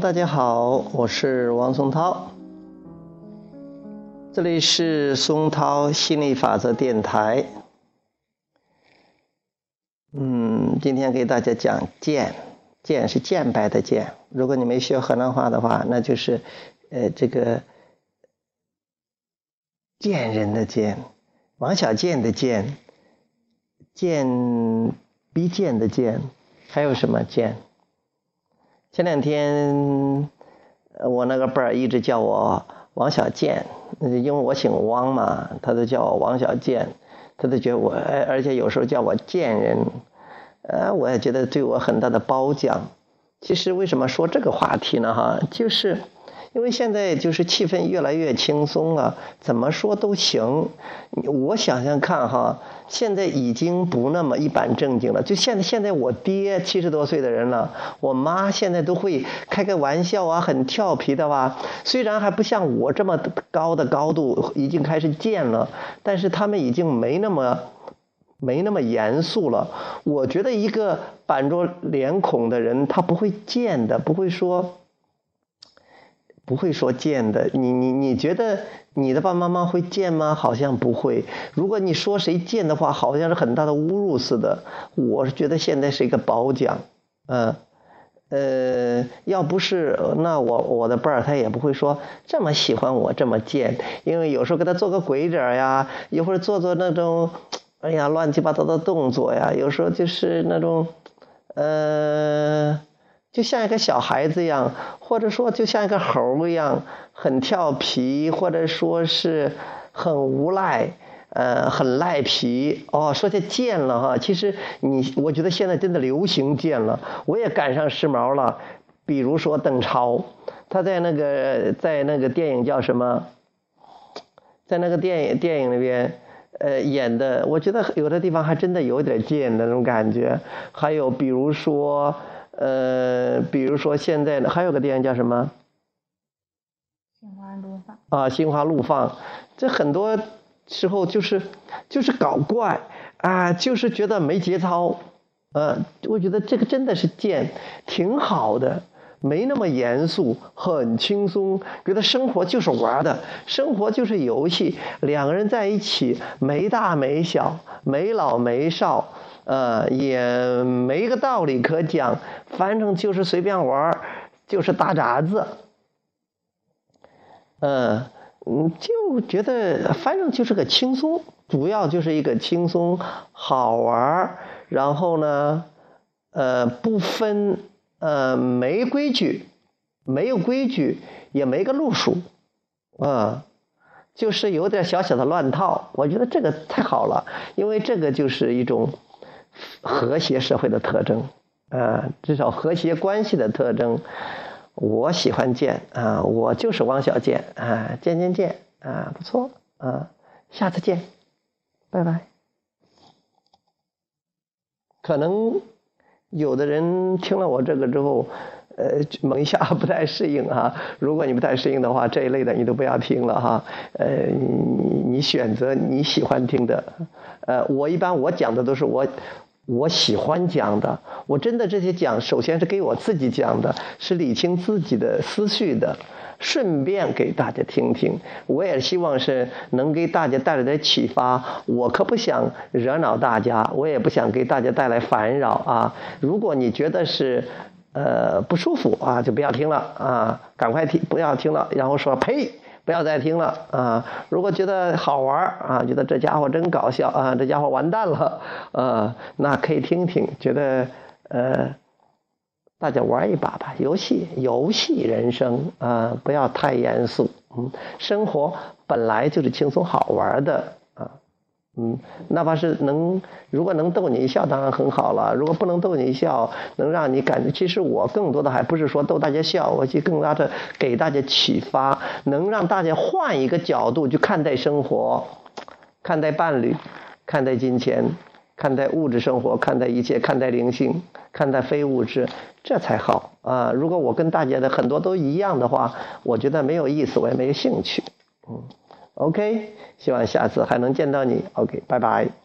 大家好，我是王松涛，这里是松涛心理法则电台。嗯，今天给大家讲“见”，“见”是见白的“见”。如果你没学河南话的话，那就是呃这个“贱人”的“贱”，王小贱的“贱”，“贱”逼贱的“贱”，还有什么“贱”？前两天，我那个伴儿一直叫我王小贱，因为我姓汪嘛，他都叫我王小贱，他都觉得我，而且有时候叫我贱人，呃，我也觉得对我很大的褒奖。其实为什么说这个话题呢？哈，就是。因为现在就是气氛越来越轻松了，怎么说都行。我想想看哈，现在已经不那么一板正经了。就现在，现在我爹七十多岁的人了，我妈现在都会开个玩笑啊，很调皮的吧。虽然还不像我这么高的高度，已经开始贱了，但是他们已经没那么没那么严肃了。我觉得一个板着脸孔的人，他不会贱的，不会说。不会说贱的，你你你觉得你的爸爸妈妈会贱吗？好像不会。如果你说谁贱的话，好像是很大的侮辱似的。我是觉得现在是一个褒奖，嗯，呃，要不是那我我的伴儿他也不会说这么喜欢我这么贱，因为有时候给他做个鬼脸呀，一会儿做做那种，哎呀乱七八糟的动作呀，有时候就是那种，呃。就像一个小孩子一样，或者说就像一个猴一样，很调皮，或者说是很无赖，呃，很赖皮。哦，说起贱了哈，其实你，我觉得现在真的流行贱了，我也赶上时髦了。比如说邓超，他在那个在那个电影叫什么，在那个电影电影里边，呃，演的，我觉得有的地方还真的有点贱的那种感觉。还有比如说。呃，比如说现在还有个电影叫什么？心花怒放。啊，心花怒放，这很多时候就是就是搞怪啊，就是觉得没节操，呃，我觉得这个真的是贱，挺好的，没那么严肃，很轻松，觉得生活就是玩的，生活就是游戏，两个人在一起没大没小，没老没少。呃，也没个道理可讲，反正就是随便玩就是打杂子。嗯嗯，就觉得反正就是个轻松，主要就是一个轻松好玩然后呢，呃，不分呃没规矩，没有规矩，也没个路数，啊，就是有点小小的乱套。我觉得这个太好了，因为这个就是一种。和谐社会的特征，啊，至少和谐关系的特征。我喜欢见啊，我就是汪小贱啊，见见见啊，不错啊，下次见，拜拜。可能有的人听了我这个之后，呃，猛一下不太适应哈。如果你不太适应的话，这一类的你都不要听了哈。呃，你你选择你喜欢听的。呃，我一般我讲的都是我。我喜欢讲的，我真的这些讲，首先是给我自己讲的，是理清自己的思绪的，顺便给大家听听。我也希望是能给大家带来点启发。我可不想惹恼大家，我也不想给大家带来烦扰啊。如果你觉得是呃不舒服啊，就不要听了啊，赶快听，不要听了，然后说呸。不要再听了啊！如果觉得好玩啊，觉得这家伙真搞笑啊，这家伙完蛋了啊，那可以听听。觉得呃，大家玩一把吧，游戏游戏人生啊，不要太严肃。嗯，生活本来就是轻松好玩的。嗯，哪怕是能，如果能逗你一笑，当然很好了。如果不能逗你一笑，能让你感觉，其实我更多的还不是说逗大家笑，我去更大的给大家启发，能让大家换一个角度去看待生活，看待伴侣，看待金钱，看待物质生活，看待一切，看待灵性，看待非物质，这才好啊！如果我跟大家的很多都一样的话，我觉得没有意思，我也没有兴趣。嗯。OK，希望下次还能见到你。OK，拜拜。